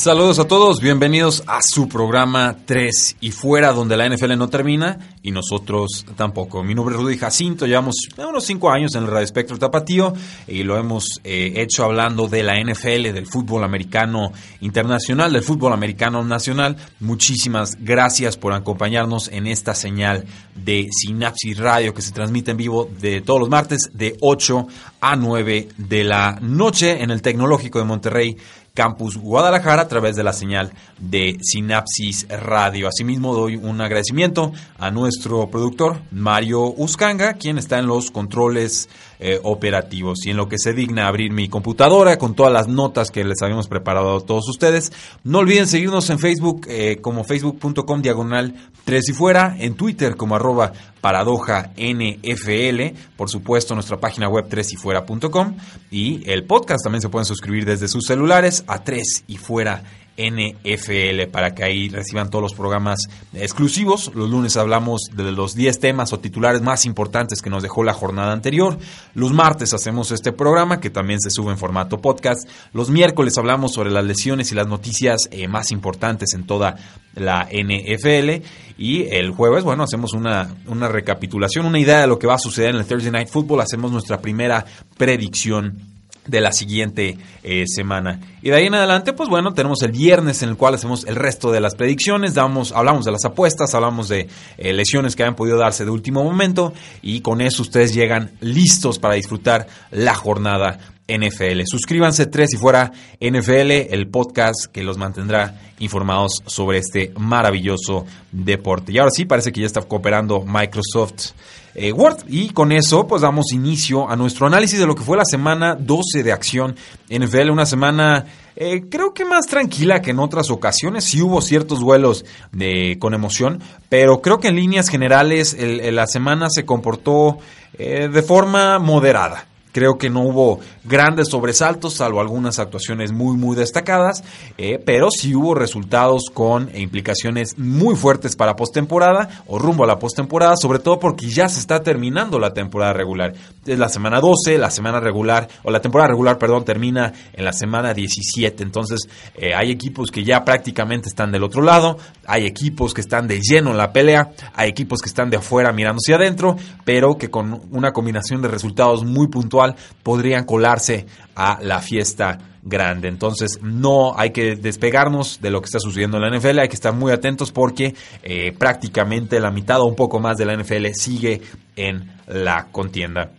Saludos a todos, bienvenidos a su programa 3 y fuera donde la NFL no termina y nosotros tampoco. Mi nombre es Rudy Jacinto, llevamos unos 5 años en el Radio Espectro Tapatío y lo hemos eh, hecho hablando de la NFL, del fútbol americano internacional, del fútbol americano nacional. Muchísimas gracias por acompañarnos en esta señal de Sinapsis Radio que se transmite en vivo de todos los martes de 8 a 9 de la noche en el Tecnológico de Monterrey Campus Guadalajara a través de la señal de Sinapsis Radio. Asimismo, doy un agradecimiento a nuestro productor Mario Uscanga, quien está en los controles eh, operativos. Y en lo que se digna abrir mi computadora con todas las notas que les habíamos preparado a todos ustedes. No olviden seguirnos en Facebook eh, como facebook.com diagonal 3 y fuera, en Twitter como arroba paradoja NFL, por supuesto nuestra página web 3 y fuera.com y el podcast también se pueden suscribir desde sus celulares a 3 y fuera NFL para que ahí reciban todos los programas exclusivos. Los lunes hablamos de los 10 temas o titulares más importantes que nos dejó la jornada anterior. Los martes hacemos este programa que también se sube en formato podcast. Los miércoles hablamos sobre las lesiones y las noticias eh, más importantes en toda la NFL. Y el jueves, bueno, hacemos una, una recapitulación, una idea de lo que va a suceder en el Thursday Night Football. Hacemos nuestra primera predicción de la siguiente eh, semana. Y de ahí en adelante, pues bueno, tenemos el viernes en el cual hacemos el resto de las predicciones, damos, hablamos de las apuestas, hablamos de eh, lesiones que hayan podido darse de último momento y con eso ustedes llegan listos para disfrutar la jornada NFL. Suscríbanse tres y fuera NFL, el podcast que los mantendrá informados sobre este maravilloso deporte. Y ahora sí, parece que ya está cooperando Microsoft eh, Word. Y con eso, pues damos inicio a nuestro análisis de lo que fue la semana 12 de acción NFL. Una semana eh, creo que más tranquila que en otras ocasiones. Sí hubo ciertos vuelos de, con emoción, pero creo que en líneas generales la semana se comportó eh, de forma moderada. Creo que no hubo grandes sobresaltos, salvo algunas actuaciones muy, muy destacadas, eh, pero sí hubo resultados con implicaciones muy fuertes para postemporada o rumbo a la postemporada, sobre todo porque ya se está terminando la temporada regular. Es la semana 12, la semana regular, o la temporada regular, perdón, termina en la semana 17. Entonces, eh, hay equipos que ya prácticamente están del otro lado, hay equipos que están de lleno en la pelea, hay equipos que están de afuera mirando hacia adentro, pero que con una combinación de resultados muy puntuales podrían colarse a la fiesta grande. Entonces no hay que despegarnos de lo que está sucediendo en la NFL, hay que estar muy atentos porque eh, prácticamente la mitad o un poco más de la NFL sigue en la contienda.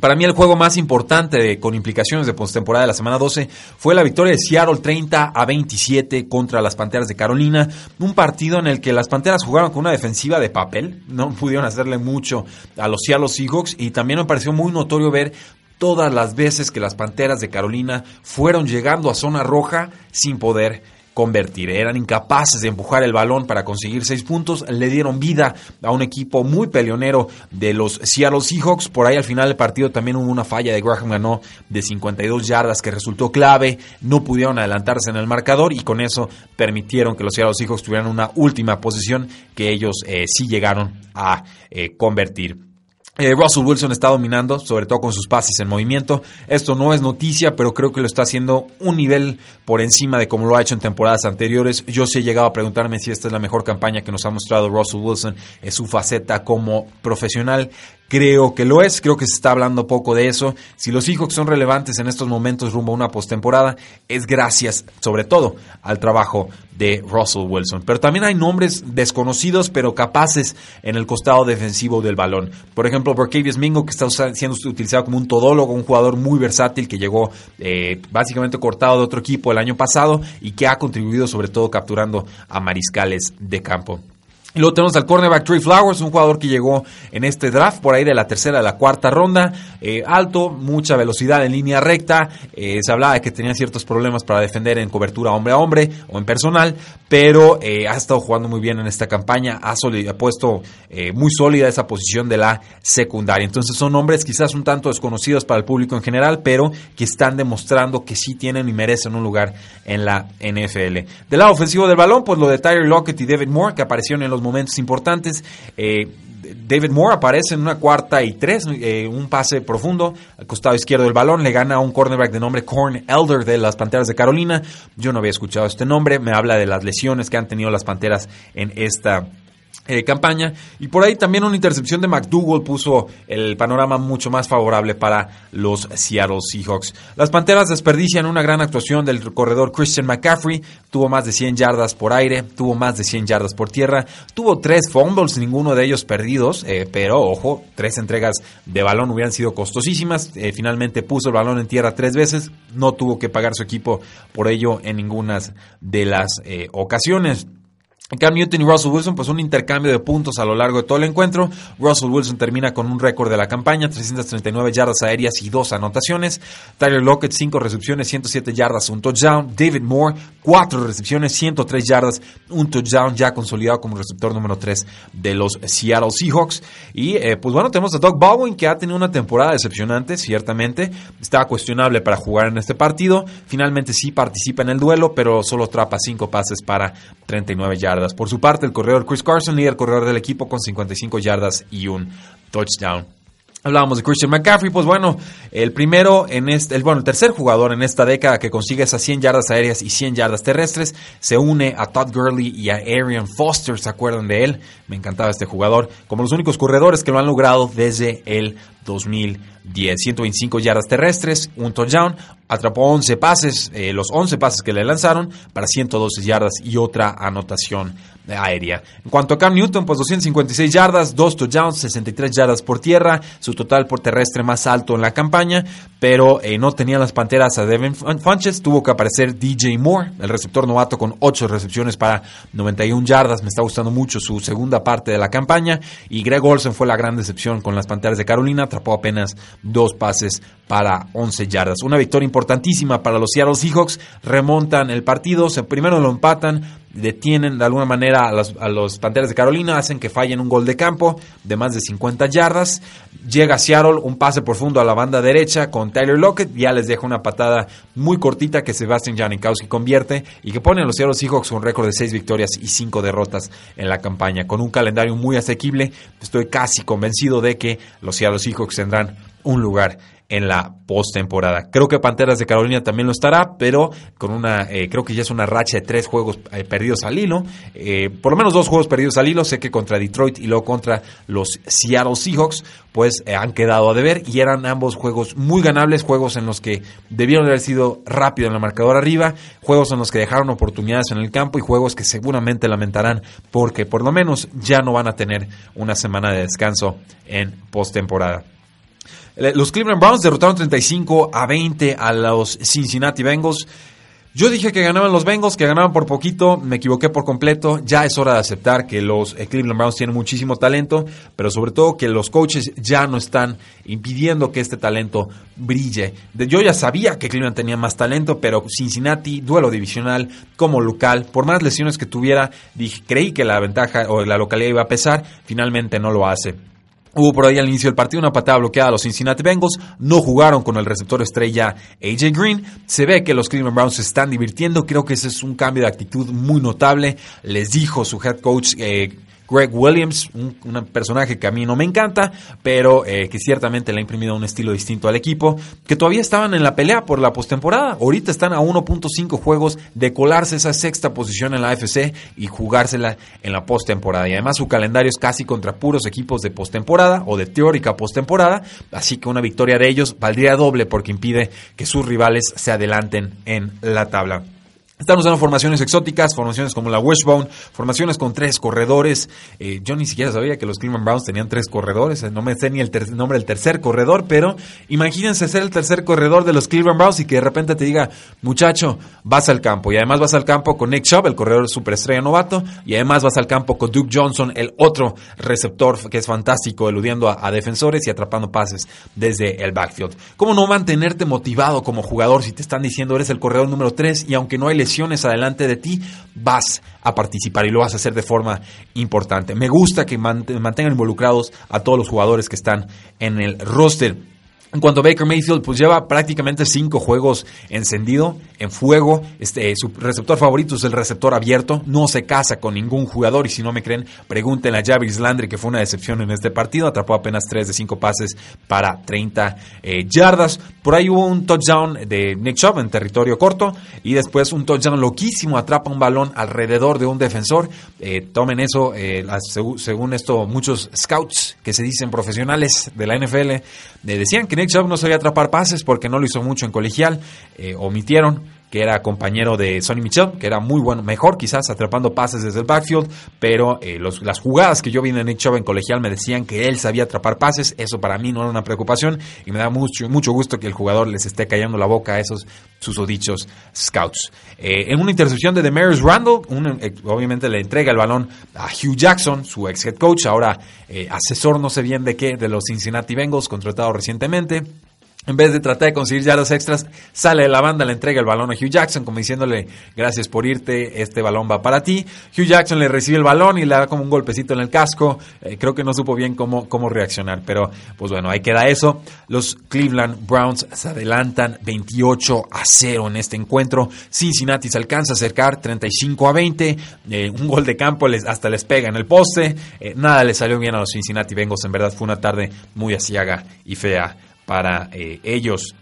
Para mí el juego más importante con implicaciones de postemporada de la semana 12 fue la victoria de Seattle 30 a 27 contra las Panteras de Carolina, un partido en el que las Panteras jugaron con una defensiva de papel, no pudieron hacerle mucho a los Seattle Seahawks y también me pareció muy notorio ver todas las veces que las Panteras de Carolina fueron llegando a zona roja sin poder convertir. Eran incapaces de empujar el balón para conseguir seis puntos. Le dieron vida a un equipo muy peleonero de los Seattle Seahawks. Por ahí al final del partido también hubo una falla de Graham ganó de 52 yardas que resultó clave. No pudieron adelantarse en el marcador y con eso permitieron que los Seattle Seahawks tuvieran una última posición que ellos eh, sí llegaron a eh, convertir. Eh, Russell Wilson está dominando, sobre todo con sus pases en movimiento. Esto no es noticia, pero creo que lo está haciendo un nivel por encima de como lo ha hecho en temporadas anteriores. Yo sí he llegado a preguntarme si esta es la mejor campaña que nos ha mostrado Russell Wilson en su faceta como profesional. Creo que lo es, creo que se está hablando poco de eso. Si los Seahawks son relevantes en estos momentos rumbo a una postemporada, es gracias, sobre todo, al trabajo de Russell Wilson. Pero también hay nombres desconocidos, pero capaces en el costado defensivo del balón. Por ejemplo, Borkavius Mingo, que está siendo utilizado como un todólogo, un jugador muy versátil que llegó eh, básicamente cortado de otro equipo el año pasado y que ha contribuido sobre todo capturando a mariscales de campo. Luego tenemos al cornerback Trey Flowers, un jugador que llegó en este draft por ahí de la tercera a la cuarta ronda. Eh, alto, mucha velocidad en línea recta. Eh, se hablaba de que tenía ciertos problemas para defender en cobertura hombre a hombre o en personal, pero eh, ha estado jugando muy bien en esta campaña. Ha, ha puesto muy sólida esa posición de la secundaria. Entonces son hombres quizás un tanto desconocidos para el público en general, pero que están demostrando que sí tienen y merecen un lugar en la NFL. Del lado ofensivo del balón, pues lo de Tyler Lockett y David Moore, que aparecieron en los momentos importantes. Eh, David Moore aparece en una cuarta y tres, eh, un pase profundo al costado izquierdo del balón, le gana a un cornerback de nombre Corn Elder de las Panteras de Carolina. Yo no había escuchado este nombre, me habla de las lesiones que han tenido las Panteras en esta eh, campaña. Y por ahí también una intercepción de McDougall puso el panorama mucho más favorable para los Seattle Seahawks. Las Panteras desperdician una gran actuación del corredor Christian McCaffrey. Tuvo más de 100 yardas por aire, tuvo más de 100 yardas por tierra, tuvo tres fumbles, ninguno de ellos perdidos, eh, pero ojo, tres entregas de balón hubieran sido costosísimas. Eh, finalmente puso el balón en tierra tres veces, no tuvo que pagar su equipo por ello en ninguna de las ocasiones. Cam Newton y Russell Wilson, pues un intercambio de puntos a lo largo de todo el encuentro. Russell Wilson termina con un récord de la campaña, 339 yardas aéreas y dos anotaciones. Tyler Lockett, 5 recepciones, 107 yardas, un touchdown. David Moore, 4 recepciones, 103 yardas, un touchdown, ya consolidado como receptor número 3 de los Seattle Seahawks. Y eh, pues bueno, tenemos a Doug Baldwin, que ha tenido una temporada decepcionante, ciertamente. Estaba cuestionable para jugar en este partido. Finalmente sí participa en el duelo, pero solo atrapa 5 pases para 39 yardas. Por su parte, el corredor Chris Carson, líder corredor del equipo con 55 yardas y un touchdown. Hablábamos de Christian McCaffrey, pues bueno, el primero en este, el, bueno, el tercer jugador en esta década que consigue esas 100 yardas aéreas y 100 yardas terrestres, se une a Todd Gurley y a Arian Foster, ¿se acuerdan de él? Me encantaba este jugador, como los únicos corredores que lo han logrado desde el 2010. 125 yardas terrestres, un touchdown, atrapó 11 pases, eh, los 11 pases que le lanzaron para 112 yardas y otra anotación aérea. En cuanto a Cam Newton, pues 256 yardas, 2 touchdowns, 63 yardas por tierra, su total por terrestre más alto en la campaña, pero eh, no tenían las panteras a Devin Funches, tuvo que aparecer DJ Moore, el receptor novato con 8 recepciones para 91 yardas, me está gustando mucho su segunda parte de la campaña, y Greg Olsen fue la gran decepción con las panteras de Carolina, atrapó apenas dos pases para 11 yardas. Una victoria importantísima para los Seattle Seahawks, remontan el partido, se primero lo empatan, detienen de alguna manera a los, Panteras de Carolina, hacen que fallen un gol de campo de más de 50 yardas. Llega Seattle, un pase profundo a la banda derecha con Tyler Lockett, ya les deja una patada muy cortita que Sebastian Janikowski convierte y que pone a los Seattle Seahawks un récord de 6 victorias y 5 derrotas en la campaña. Con un calendario muy asequible, estoy casi convencido de que los Seattle Seahawks tendrán un lugar en la postemporada. Creo que Panteras de Carolina también lo estará, pero con una, eh, creo que ya es una racha de tres juegos eh, perdidos al hilo, eh, por lo menos dos juegos perdidos al hilo, sé que contra Detroit y luego contra los Seattle Seahawks, pues han quedado a deber y eran ambos juegos muy ganables, juegos en los que debieron haber sido rápido en el marcador arriba, juegos en los que dejaron oportunidades en el campo y juegos que seguramente lamentarán porque por lo menos ya no van a tener una semana de descanso en postemporada. Los Cleveland Browns derrotaron 35 a 20 a los Cincinnati Bengals. Yo dije que ganaban los Bengals, que ganaban por poquito, me equivoqué por completo. Ya es hora de aceptar que los eh, Cleveland Browns tienen muchísimo talento, pero sobre todo que los coaches ya no están impidiendo que este talento brille. Yo ya sabía que Cleveland tenía más talento, pero Cincinnati, duelo divisional como local, por más lesiones que tuviera, dije, creí que la ventaja o la localidad iba a pesar, finalmente no lo hace. Hubo por ahí al inicio del partido una patada bloqueada a los Cincinnati Bengals. No jugaron con el receptor estrella AJ Green. Se ve que los Cleveland Browns se están divirtiendo. Creo que ese es un cambio de actitud muy notable. Les dijo su head coach eh, Greg Williams, un, personaje que a mí no me encanta, pero eh, que ciertamente le ha imprimido un estilo distinto al equipo, que todavía estaban en la pelea por la postemporada. Ahorita están a 1.5 juegos de colarse esa sexta posición en la AFC y jugársela en la postemporada. Y además su calendario es casi contra puros equipos de postemporada o de teórica postemporada, así que una victoria de ellos valdría doble porque impide que sus rivales se adelanten en la tabla. Están usando formaciones exóticas, formaciones como la Wishbone, formaciones con tres corredores. Eh, yo ni siquiera sabía que los Cleveland Browns tenían tres corredores. No me sé ni el nombre del tercer corredor, pero imagínense ser el tercer corredor de los Cleveland Browns y que de repente te diga, muchacho, vas al campo. Y además vas al campo con Nick Chubb, el corredor superestrella novato. Y además vas al campo con Duke Johnson, el otro receptor que es fantástico, eludiendo a, a defensores y atrapando pases desde el backfield. ¿Cómo no mantenerte motivado como jugador si te están diciendo eres el corredor número 3 y aunque no hay adelante de ti, vas a participar y lo vas a hacer de forma importante. Me gusta que mantengan involucrados a todos los jugadores que están en el roster. En cuanto a Baker Mayfield, pues lleva prácticamente cinco juegos encendido, en fuego. Este, su receptor favorito es el receptor abierto. No se casa con ningún jugador. Y si no me creen, pregúntenle a Javis Landry, que fue una decepción en este partido. Atrapó apenas 3 de 5 pases para 30 eh, yardas. Por ahí hubo un touchdown de Nick Chubb en territorio corto. Y después un touchdown loquísimo. Atrapa un balón alrededor de un defensor. Eh, tomen eso. Eh, según esto, muchos scouts que se dicen profesionales de la NFL decían que Nick Chubb no sabía atrapar pases porque no lo hizo mucho en colegial, eh, omitieron que era compañero de Sonny Michel, que era muy bueno, mejor quizás atrapando pases desde el backfield, pero eh, las jugadas que yo vi en Nick Chubb en colegial me decían que él sabía atrapar pases, eso para mí no era una preocupación y me da mucho, mucho gusto que el jugador les esté callando la boca a esos susodichos scouts. Eh, en una intercepción de Demarius Randall, obviamente le entrega el balón a Hugh Jackson, su ex head coach, ahora asesor no sé bien de qué, de los Cincinnati Bengals, contratado recientemente. En vez de tratar de conseguir yardas extras, sale de la banda, le entrega el balón a Hugh Jackson, como diciéndole, gracias por irte, este balón va para ti. Hugh Jackson le recibe el balón y le da como un golpecito en el casco. Eh, creo que no supo bien cómo, cómo reaccionar, pero pues bueno, ahí queda eso. Los Cleveland Browns se adelantan 28 a 0 en este encuentro. Cincinnati se alcanza a acercar 35 a 20. Eh, un gol de campo les, hasta les pega en el poste. Eh, nada le salió bien a los Cincinnati Bengals. En verdad fue una tarde muy asiaga y fea para eh, ellos.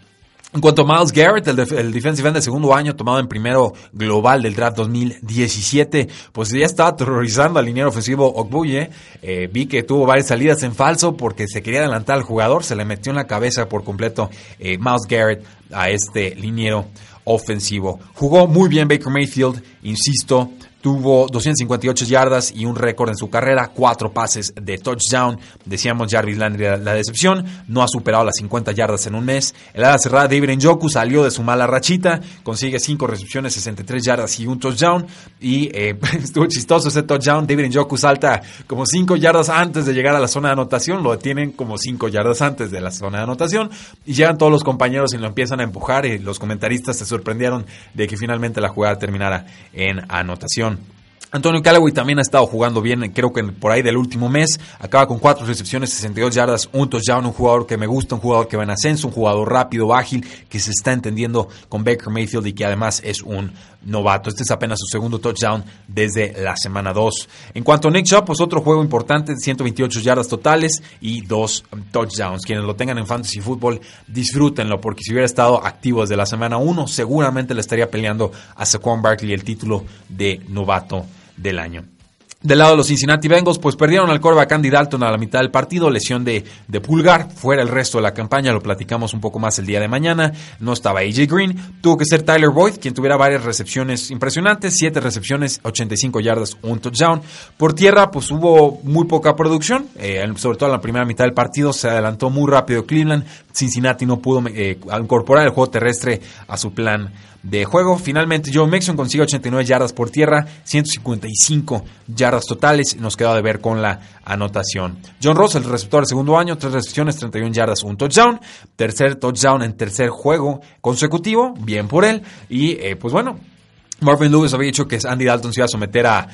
En cuanto a Miles Garrett, el, defensive end de segundo año, tomado en primero global del draft 2017, pues ya estaba aterrorizando al liniero ofensivo Ogbuye. Eh, vi que tuvo varias salidas en falso porque se quería adelantar al jugador, se le metió en la cabeza por completo eh, Miles Garrett a este liniero ofensivo. Jugó muy bien Baker Mayfield, insisto, Tuvo 258 yardas y un récord en su carrera, cuatro pases de touchdown. Decíamos Jarvis Landry la decepción, no ha superado las 50 yardas en un mes. El ala cerrada David Njoku salió de su mala rachita, consigue cinco recepciones, 63 yardas y un touchdown. Y eh, estuvo chistoso ese touchdown. David Njoku salta como 5 yardas antes de llegar a la zona de anotación, lo detienen como 5 yardas antes de la zona de anotación. Y llegan todos los compañeros y lo empiezan a empujar. Y los comentaristas se sorprendieron de que finalmente la jugada terminara en anotación. Antonio Callaway también ha estado jugando bien, creo que por ahí del último mes. Acaba con cuatro recepciones, 62 yardas, un touchdown, un jugador que me gusta, un jugador que va en ascenso, un jugador rápido, ágil, que se está entendiendo con Baker Mayfield y que además es un novato. Este es apenas su segundo touchdown desde la semana 2. En cuanto a Nick Chubb, pues otro juego importante, 128 yardas totales y dos touchdowns. Quienes lo tengan en Fantasy Football, disfrútenlo, porque si hubiera estado activo desde la semana 1, seguramente le estaría peleando a Saquon Barkley el título de novato del año. Del lado de los Cincinnati Bengals, pues perdieron al coreback Andy Dalton a la mitad del partido, lesión de, de, pulgar, fuera el resto de la campaña, lo platicamos un poco más el día de mañana, no estaba AJ Green, tuvo que ser Tyler Boyd, quien tuviera varias recepciones impresionantes, siete recepciones, 85 yardas, un touchdown. Por tierra, pues hubo muy poca producción, eh, sobre todo en la primera mitad del partido, se adelantó muy rápido Cleveland, Cincinnati no pudo eh, incorporar el juego terrestre a su plan de juego. Finalmente, Joe Mixon consigue 89 yardas por tierra, 155 yardas totales. Nos queda de ver con la anotación. John Ross, el receptor del segundo año, tres recepciones, 31 yardas, un touchdown. Tercer touchdown en tercer juego consecutivo. Bien por él. Y eh, pues bueno, Marvin Lewis había dicho que Andy Dalton se iba a someter a,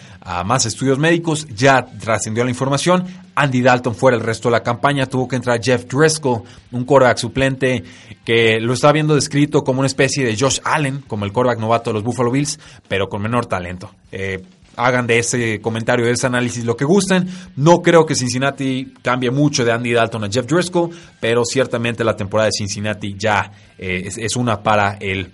más estudios médicos, ya trascendió la información. Andy Dalton fuera el resto de la campaña, tuvo que entrar Jeff Driscoll, un quarterback suplente que lo está viendo descrito como una especie de Josh Allen, como el quarterback novato de los Buffalo Bills, pero con menor talento. Eh, hagan de ese comentario, de ese análisis lo que gusten. No creo que Cincinnati cambie mucho de Andy Dalton a Jeff Driscoll, pero ciertamente la temporada de Cincinnati ya eh, es, es una para el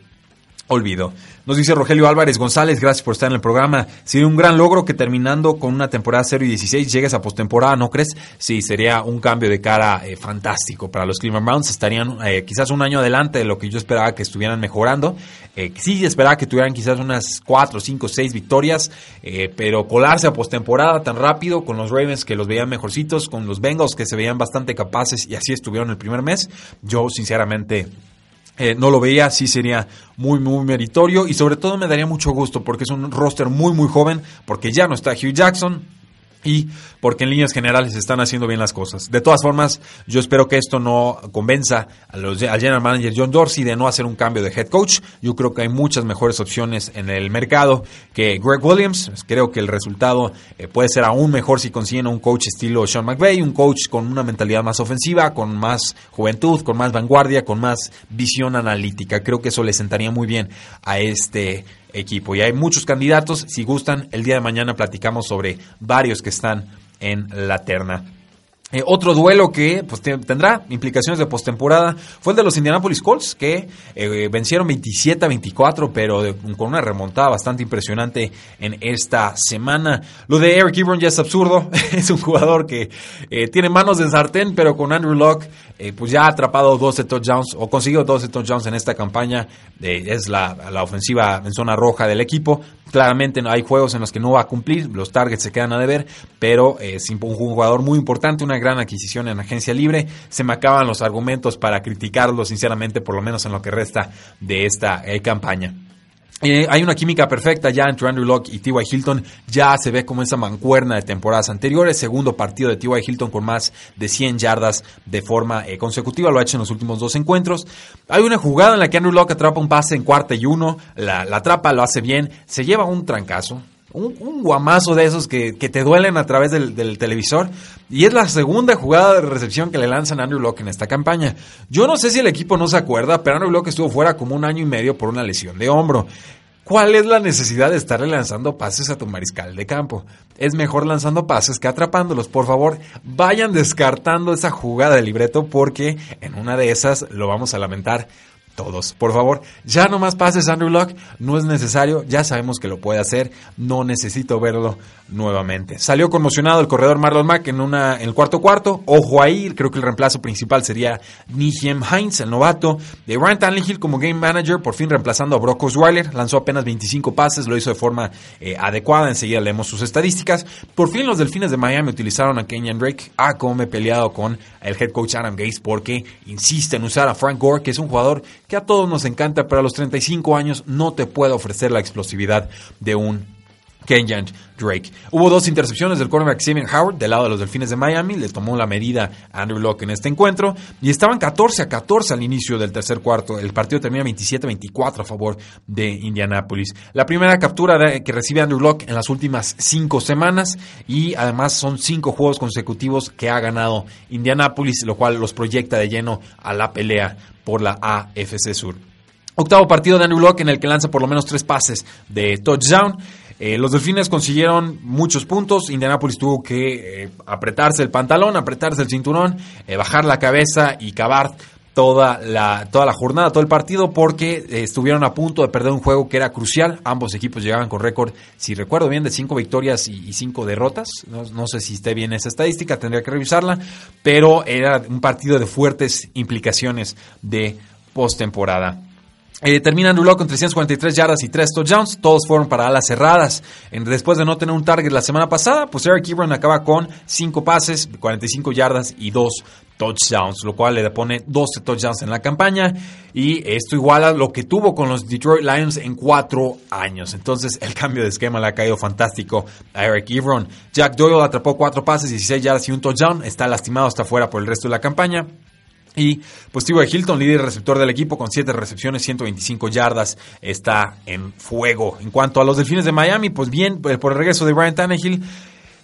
olvido. Nos dice Rogelio Álvarez González, gracias por estar en el programa. Sería un gran logro que terminando con una temporada 0 y 16 llegues a postemporada, ¿no crees? Sí, sería un cambio de cara eh, fantástico para los Cleveland Browns. Estarían eh, quizás un año adelante de lo que yo esperaba que estuvieran mejorando. Eh, sí, esperaba que tuvieran quizás unas 4, 5, 6 victorias, pero colarse a postemporada tan rápido con los Ravens que los veían mejorcitos, con los Bengals que se veían bastante capaces y así estuvieron el primer mes, yo sinceramente eh, no lo veía, sí sería muy, muy meritorio y sobre todo me daría mucho gusto porque es un roster muy, muy joven, porque ya no está Hugh Jackson, y porque en líneas generales están haciendo bien las cosas. De todas formas, yo espero que esto no convenza a los, al general manager John Dorsey de no hacer un cambio de head coach. Yo creo que hay muchas mejores opciones en el mercado que Greg Williams. Creo que el resultado eh, puede ser aún mejor si consiguen un coach estilo Sean McVay, un coach con una mentalidad más ofensiva, con más juventud, con más vanguardia, con más visión analítica. Creo que eso le sentaría muy bien a este equipo. Y hay muchos candidatos. Si gustan, el día de mañana platicamos sobre varios que están en la terna. Eh, otro duelo que pues, tendrá implicaciones de postemporada fue el de los Indianapolis Colts, que eh, vencieron 27 a 24, pero con una remontada bastante impresionante en esta semana. Lo de Eric Ebron ya es absurdo. es un jugador que eh, tiene manos de sartén, pero con Andrew Locke pues ya ha atrapado 12 touchdowns o consiguió 12 touchdowns en esta campaña. es la, la ofensiva en zona roja del equipo. Claramente hay juegos en los que no va a cumplir, los targets se quedan a deber, pero es un jugador muy importante, una gran adquisición en agencia libre. Se me acaban los argumentos para criticarlo, sinceramente, por lo menos en lo que resta de esta eh, campaña. Eh, hay una química perfecta ya entre Andrew Locke y T.Y. Hilton. Ya se ve como esa mancuerna de temporadas anteriores. Segundo partido de T.Y. Hilton con más de 100 yardas de forma eh, consecutiva. Lo ha hecho en los últimos dos encuentros. Hay una jugada en la que Andrew Locke atrapa un pase en cuarta y uno. La, la atrapa, lo hace bien. Se lleva un trancazo un, guamazo de esos que, te duelen a través del, televisor. Y es la segunda jugada de recepción que le lanzan a Andrew Locke en esta campaña. Yo no sé si el equipo no se acuerda, pero Andrew Locke estuvo fuera como un año y medio por una lesión de hombro. ¿Cuál es la necesidad de estarle lanzando pases a tu mariscal de campo? Es mejor lanzando pases que atrapándolos. Por favor, vayan descartando esa jugada de libreto porque en una de esas lo vamos a lamentar todos. Por favor, ya no más pases Andrew Luck, no es necesario, ya sabemos que lo puede hacer, no necesito verlo nuevamente. Salió conmocionado el corredor Marlon Mack en, una, en el cuarto cuarto, ojo ahí, creo que el reemplazo principal sería Nihiem Heinz, el novato, de Ryan Tannehill como game manager, por fin reemplazando a Brock Osweiler, lanzó apenas 25 pases, lo hizo de forma eh, adecuada, enseguida leemos sus estadísticas. Por fin los Delfines de Miami utilizaron a Kenyan Drake, ah, como me he peleado con el head coach Adam Gates porque insiste en usar a Frank Gore, que es un jugador que a todos nos encanta, pero a los 35 años no te puede ofrecer la explosividad de un Kenyan Drake. Hubo dos intercepciones del cornerback Xavier Howard del lado de los Delfines de Miami, le tomó la medida a Andrew Locke en este encuentro y estaban 14 a 14 al inicio del tercer cuarto. El partido termina 27 a 24 a favor de Indianapolis. La primera captura que recibe Andrew Locke en las últimas cinco semanas y además son cinco juegos consecutivos que ha ganado Indianapolis, lo cual los proyecta de lleno a la pelea por la AFC Sur. Octavo partido de Andrew Locke en el que lanza por lo menos tres pases de touchdown. Eh, los Delfines consiguieron muchos puntos. Indianapolis tuvo que eh, apretarse el pantalón, apretarse el cinturón, eh, bajar la cabeza y cavar toda la, toda la jornada, todo el partido, porque estuvieron a punto de perder un juego que era crucial. Ambos equipos llegaban con récord, si recuerdo bien, de cinco victorias y, cinco derrotas. No, no, sé si esté bien esa estadística, tendría que revisarla, pero era un partido de fuertes implicaciones de postemporada. Eh, termina Locke con 343 yardas y 3 touchdowns. Todos fueron para alas cerradas. después de no tener un target la semana pasada, pues Eric Ebron acaba con 5 pases, 45 yardas y 2 touchdowns, lo cual le pone 12 touchdowns en la campaña. Y esto iguala lo que tuvo con los Detroit Lions en 4 años. Entonces el cambio de esquema le ha caído fantástico a Eric Ebron. Jack Doyle atrapó 4 pases, 16 yardas y un touchdown. Está lastimado, está fuera por el resto de la campaña. Y pues T.Y. Hilton, líder receptor del equipo con 7 recepciones, 125 yardas, está en fuego. En cuanto a los Delfines de Miami, pues bien, eh, por el regreso de Brian Tannehill,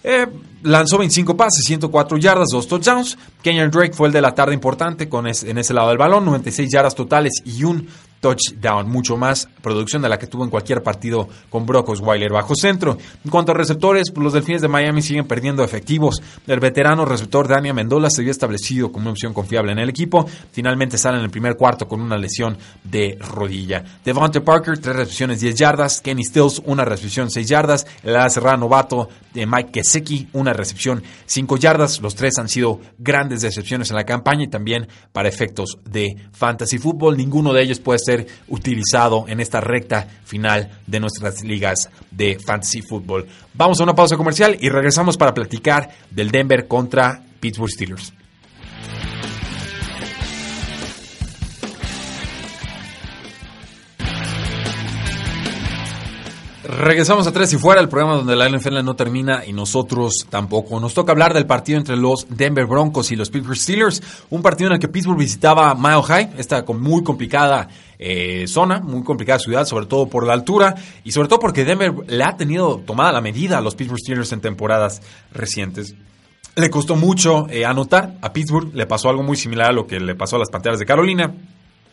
eh, lanzó 25 pases, 104 yardas, 2 touchdowns. Kenyon Drake fue el de la tarde importante con en ese lado del balón, 96 yardas totales y un touchdown, mucho más producción de la que tuvo en cualquier partido con Brock Osweiler bajo centro. En cuanto a receptores, pues, los Delfines de Miami siguen perdiendo efectivos. El veterano receptor Daniel Mendola se había establecido como una opción confiable en el equipo. Finalmente sale en el primer cuarto con una lesión de rodilla. Devontae Parker, tres recepciones, 10 yardas. Kenny Stills, una recepción, 6 yardas. El cerrada novato de Mike Keseki, una recepción, 5 yardas. Los tres han sido grandes decepciones en la campaña y también para efectos de fantasy fútbol. Ninguno de ellos puede ser utilizado en esta recta final de nuestras ligas de fantasy fútbol. Vamos a una pausa comercial y regresamos para platicar del Denver contra Pittsburgh Steelers. Regresamos a Tres y Fuera, el programa donde la NFL no termina y nosotros tampoco. Nos toca hablar del partido entre los Denver Broncos y los Pittsburgh Steelers. Un partido en el que Pittsburgh visitaba Mile High, esta muy complicada eh, zona, muy complicada ciudad, sobre todo por la altura y sobre todo porque Denver le ha tenido tomada la medida a los Pittsburgh Steelers en temporadas recientes. Le costó mucho eh, anotar a Pittsburgh, le pasó algo muy similar a lo que le pasó a las Panteras de Carolina.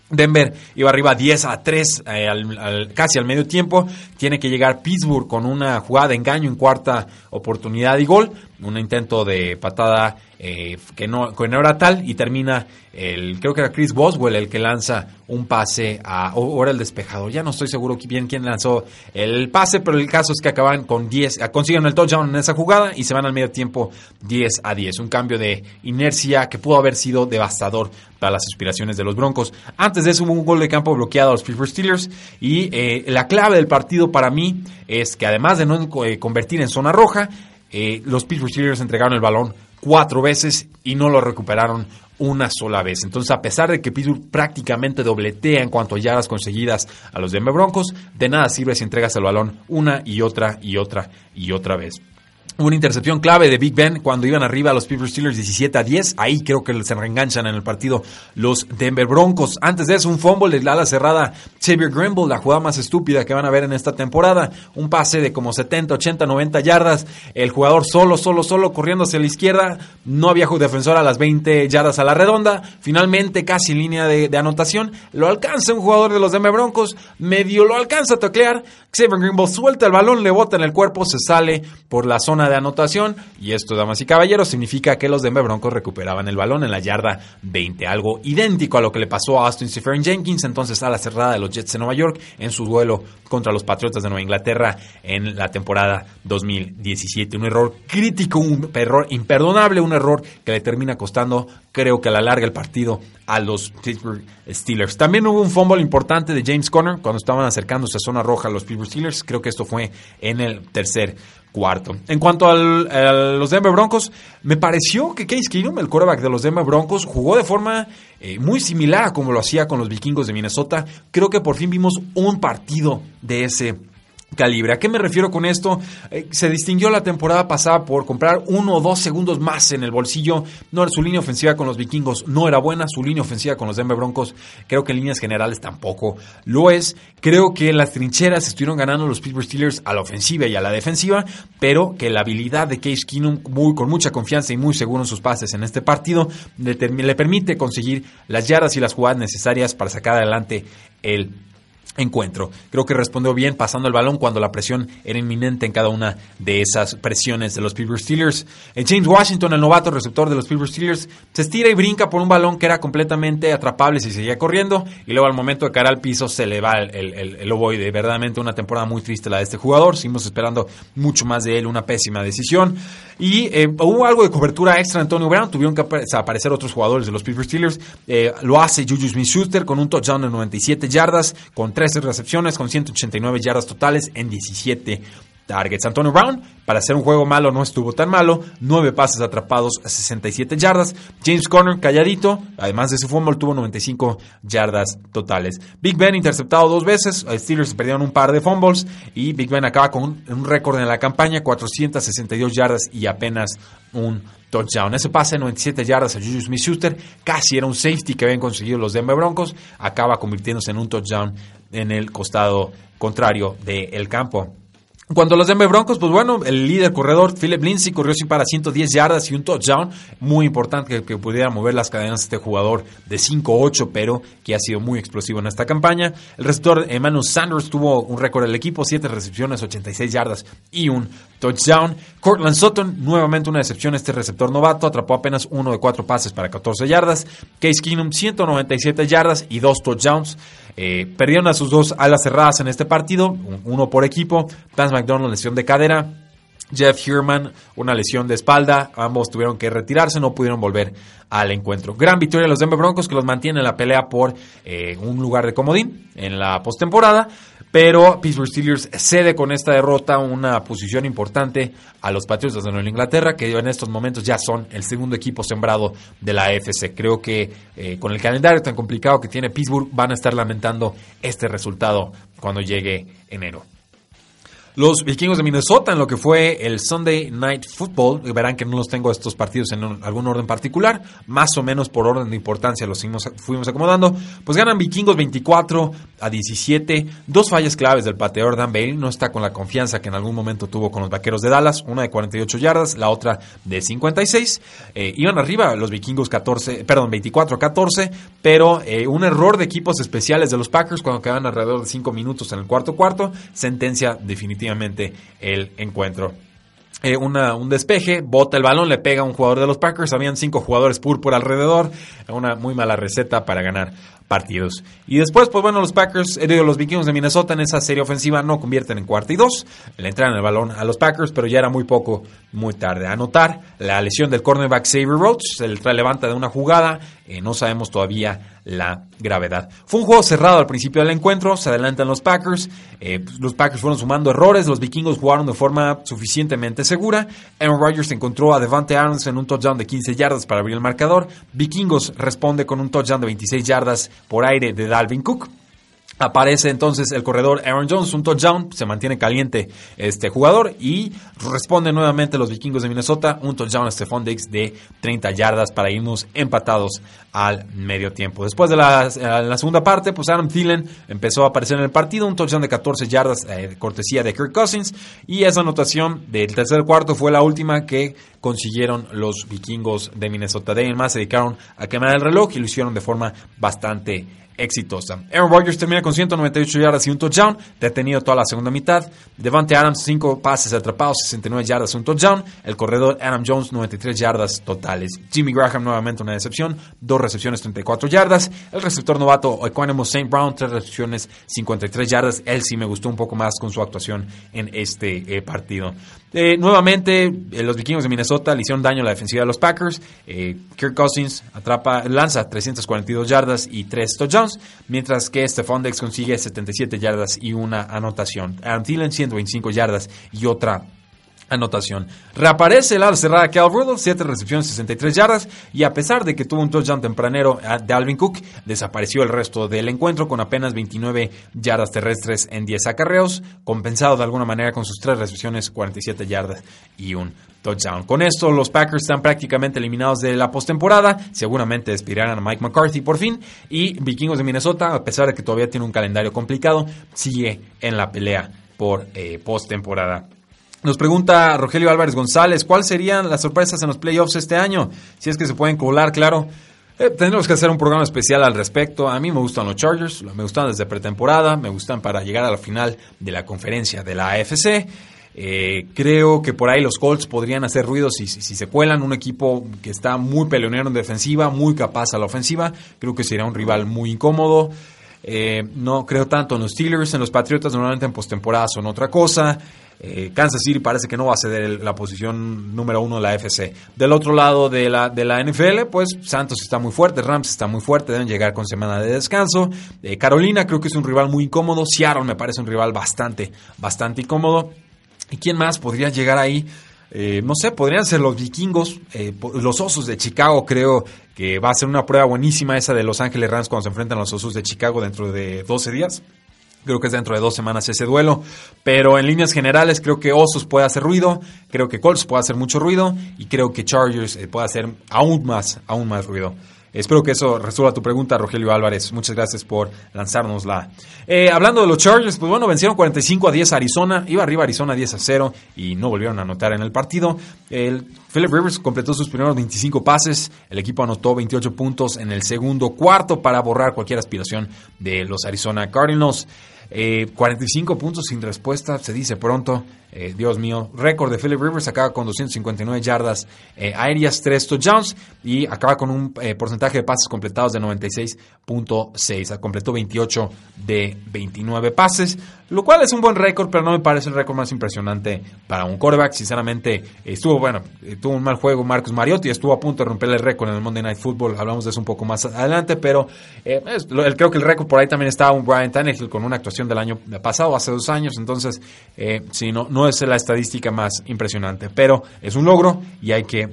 Denver iba arriba 10 a 3 eh, casi al medio tiempo. Tiene que llegar Pittsburgh con una jugada de engaño en cuarta oportunidad y gol. Un intento de patada eh, que, no, que no era tal y termina el creo que era Chris Boswell el que lanza un pase a o era el despejador ya no estoy seguro bien quién lanzó el pase pero el caso es que acaban con 10 consiguen el touchdown en esa jugada y se van al medio tiempo 10 a 10 un cambio de inercia que pudo haber sido devastador para las aspiraciones de los Broncos. Antes de eso hubo un gol de campo bloqueado a los Pittsburgh Steelers y eh, la clave del partido para mí es que además de no eh, convertir en zona roja eh, los Pittsburgh Steelers entregaron el balón cuatro veces y no lo recuperaron una sola vez. Entonces, a pesar de que Pittsburgh prácticamente dobletea en cuanto a yardas conseguidas a los Denver Broncos, de nada sirve si entregas el balón una y otra y otra y otra vez. Una intercepción clave de Big Ben cuando iban arriba a los Pittsburgh Steelers 17 a 10. Ahí creo que se reenganchan en el partido los Denver Broncos. Antes de eso, un fumble de la ala cerrada Xavier Grimble, la jugada más estúpida que van a ver en esta temporada. Un pase de como 70, 80, 90 yardas. El jugador solo, solo, solo corriendo hacia la izquierda. No había defensor a las 20 yardas a la redonda. Finalmente, casi línea de, de anotación. Lo alcanza un jugador de los Denver Broncos. Medio lo alcanza a taclear. Xavier Grimble suelta el balón, le bota en el cuerpo, se sale por la zona de anotación. Y esto, damas y caballeros, significa que los Denver Broncos recuperaban el balón en la yarda 20. Algo idéntico a lo que le pasó a Austin Stephen Jenkins, entonces a la cerrada de los Jets de Nueva York en su duelo contra los Patriotas de Nueva Inglaterra en la temporada 2017. Un error crítico, un error imperdonable, un error que le termina costando, creo que a la larga, el partido a los Pittsburgh Steelers. También hubo un fumble importante de James Conner cuando estaban acercándose a zona roja a los Pittsburgh Steelers. Creo que esto fue en el tercer cuarto. En cuanto al, a los Denver Broncos, me pareció que Case Keenum, el quarterback de los Denver Broncos, jugó de forma eh, muy similar a como lo hacía con los vikingos de Minnesota. Creo que por fin vimos un partido de ese calibre. ¿A qué me refiero con esto? Eh, se distinguió la temporada pasada por comprar uno o dos segundos más en el bolsillo. No, su línea ofensiva con los vikingos no era buena, su línea ofensiva con los Denver Broncos creo que en líneas generales tampoco lo es. Creo que las trincheras estuvieron ganando los Pittsburgh Steelers a la ofensiva y a la defensiva, pero que la habilidad de Case Keenum, muy, con mucha confianza y muy seguro en sus pases en este partido, le, le permite conseguir las yardas y las jugadas necesarias para sacar adelante el encuentro. Creo que respondió bien pasando el balón cuando la presión era inminente en cada una de esas presiones de los Pittsburgh Steelers. El James Washington, el novato receptor de los Pittsburgh Steelers, se estira y brinca por un balón que era completamente atrapable si seguía corriendo y luego al momento de caer al piso se le va el, el, el, el ovoide. Verdaderamente una temporada muy triste la de este jugador. Seguimos esperando mucho más de él, una pésima decisión. Y eh, hubo algo de cobertura extra Antonio Brown, tuvieron que aparecer otros jugadores de los Pittsburgh Steelers. Eh, lo hace Juju Smith-Schuster con un touchdown de 97 yardas, con 13 recepciones, con 189 yardas totales en 17 targets. Antonio Brown, para hacer un juego malo, no estuvo tan malo. 9 pases atrapados a 67 yardas. James Conner, calladito. Además de su fumble, tuvo 95 yardas totales. Big Ben interceptado dos veces. Steelers perdieron un par de fumbles. Y Big Ben acaba con un, récord en la campaña: 462 yardas y apenas un touchdown. Ese pase de 97 yardas a Juju Smith-Schuster casi era un safety que habían conseguido los Denver Broncos. Acaba convirtiéndose en un touchdown en el costado contrario del campo. cuando los Denver Broncos, pues bueno, el líder corredor Philip Lindsay corrió sin para 110 yardas y un touchdown. Muy importante que, pudiera mover las cadenas este jugador de 5-8, pero que ha sido muy explosivo en esta campaña. El receptor Emmanuel Sanders tuvo un récord del equipo, 7 recepciones, 86 yardas y un touchdown. Cortland Sutton, nuevamente una decepción, este receptor novato, atrapó apenas uno de cuatro pases para 14 yardas. Case Keenum, 197 yardas y dos touchdowns. Eh, perdieron a sus dos alas cerradas en este partido, uno por equipo. Vance McDonald, lesión de cadera. Jeff Herman, una lesión de espalda. Ambos tuvieron que retirarse, no pudieron volver al encuentro. Gran victoria de los Denver Broncos que los mantienen en la pelea por eh, un lugar de comodín en la postemporada. Pero Pittsburgh Steelers cede con esta derrota una posición importante a los Patriots de Nueva Inglaterra, que en estos momentos ya son el segundo equipo sembrado de la AFC. Creo que eh, con el calendario tan complicado que tiene Pittsburgh van a estar lamentando este resultado cuando llegue enero. Los vikingos de Minnesota en lo que fue el Sunday Night Football, verán que no los tengo estos partidos en algún orden particular, más o menos por orden de importancia los fuimos, acomodando, pues ganan vikingos 24 a 17, dos fallas claves del pateador Dan Bailey, no está con la confianza que en algún momento tuvo con los vaqueros de Dallas, una de 48 yardas, la otra de 56, eh, iban arriba los vikingos 14, perdón, 24 a 14, pero eh, un error de equipos especiales de los Packers cuando quedan alrededor de 5 minutos en el cuarto cuarto, sentencia definitiva el encuentro. Eh, un despeje, bota el balón, le pega a un jugador de los Packers. Habían cinco jugadores por alrededor. Una muy mala receta para ganar partidos. Y después, pues bueno, los Packers, eh, los vikingos de Minnesota en esa serie ofensiva no convierten en cuarta y dos. Le entran el balón a los Packers, pero ya era muy poco, muy tarde. A anotar la lesión del cornerback Xavier Rhodes, se le levanta de una jugada, eh, no sabemos todavía la gravedad. Fue un juego cerrado al principio del encuentro, se adelantan los Packers, eh, los Packers fueron sumando errores, los vikingos jugaron de forma suficientemente segura. Aaron Rodgers encontró a Devante Adams en un touchdown de 15 yardas para abrir el marcador. Vikingos responde con un touchdown de 26 yardas por aire de Dalvin Cook. Aparece entonces el corredor Aaron Jones, un touchdown, se mantiene caliente este jugador y responde nuevamente los vikingos de Minnesota, un touchdown a Stephon Diggs de 30 yardas para irnos empatados al medio tiempo. Después de la, segunda parte, pues Adam Thielen empezó a aparecer en el partido, un touchdown de 14 yardas eh, cortesía de Kirk Cousins y esa anotación del tercer cuarto fue la última que consiguieron los vikingos de Minnesota. De ahí más se dedicaron a quemar el reloj y lo hicieron de forma bastante exitosa. Aaron Rodgers termina con 198 yardas y un touchdown, detenido toda la segunda mitad. Devante Adams, 5 pases atrapados, 69 yardas, un touchdown. El corredor Adam Jones, 93 yardas totales. Jimmy Graham, nuevamente una decepción, dos recepciones, 34 yardas. El receptor novato Equanimo St. Brown, tres recepciones, 53 yardas. Él sí me gustó un poco más con su actuación en este eh, partido. Eh, nuevamente, eh, los vikingos de Minnesota le hicieron daño a la defensiva de los Packers. Kirk Cousins atrapa, lanza 342 yardas y 3 touchdowns mientras que Stephon Dex consigue 77 yardas y una anotación. Aaron Thielen 125 yardas y otra anotación. Reaparece el cerrada Cal Rudolph, 7 recepciones, 63 yardas, y a pesar de que tuvo un touchdown tempranero de Alvin Cook, desapareció el resto del encuentro con apenas 29 yardas terrestres en 10 acarreos, compensado de alguna manera con sus 3 recepciones, 47 yardas y un touchdown. Con esto, los Packers están prácticamente eliminados de la postemporada, seguramente despedirán a Mike McCarthy por fin, y Vikingos de Minnesota, a pesar de que todavía tiene un calendario complicado, sigue en la pelea por eh, postemporada. Nos pregunta Rogelio Álvarez González, ¿cuáles serían las sorpresas en los playoffs este año? Si es que se pueden colar, claro. Eh, tendremos que hacer un programa especial al respecto. A mí me gustan los Chargers, me gustan desde pretemporada, me gustan para llegar a la final de la conferencia de la AFC. Eh, creo que por ahí los Colts podrían hacer ruido si, si, se cuelan. Un equipo que está muy peleonero en defensiva, muy capaz a la ofensiva. Creo que sería un rival muy incómodo. Eh, no creo tanto en los Steelers, en los Patriotas normalmente en postemporada son otra cosa. Eh, Kansas City parece que no va a ceder la posición número uno de la FC. Del otro lado de la, de la NFL, pues Santos está muy fuerte, Rams está muy fuerte, deben llegar con semana de descanso. Eh, Carolina creo que es un rival muy incómodo. Seattle me parece un rival bastante, bastante incómodo. ¿Y quién más podría llegar ahí? Eh, no sé, podrían ser los vikingos, los osos de Chicago, creo que va a ser una prueba buenísima esa de Los Ángeles Rams cuando se enfrentan a los osos de Chicago dentro de 12 días. Creo que es dentro de dos semanas ese duelo. Pero en líneas generales creo que Osos puede hacer ruido. Creo que Colts puede hacer mucho ruido. Y creo que Chargers eh, puede hacer aún más, aún más ruido. Espero que eso resuelva tu pregunta, Rogelio Álvarez. Muchas gracias por lanzárnosla. Eh, hablando de los Chargers, pues bueno, vencieron 45 a 10 a Arizona. Iba arriba Arizona 10 a 0 y no volvieron a anotar en el partido. El Philip Rivers completó sus primeros 25 pases. El equipo anotó 28 puntos en el segundo cuarto para borrar cualquier aspiración de los Arizona Cardinals. 45 eh, puntos sin respuesta, se dice pronto. Eh, Dios mío, récord de Philip Rivers, acaba con 259 yardas eh, aéreas, 3 touchdowns y acaba con un porcentaje de pases completados de 96.6. Completó 28 de 29 pases, lo cual es un buen récord, pero no me parece el récord más impresionante para un quarterback. Sinceramente, estuvo, bueno, tuvo un mal juego Marcus Mariotti, estuvo a punto de romper el récord en el Monday Night Football. Hablamos de eso un poco más adelante, pero creo que el récord por ahí también estaba un Brian Tannehill con una actuación del año pasado, hace dos años, entonces, eh, sí, no, no es la estadística más impresionante, pero es un logro y hay que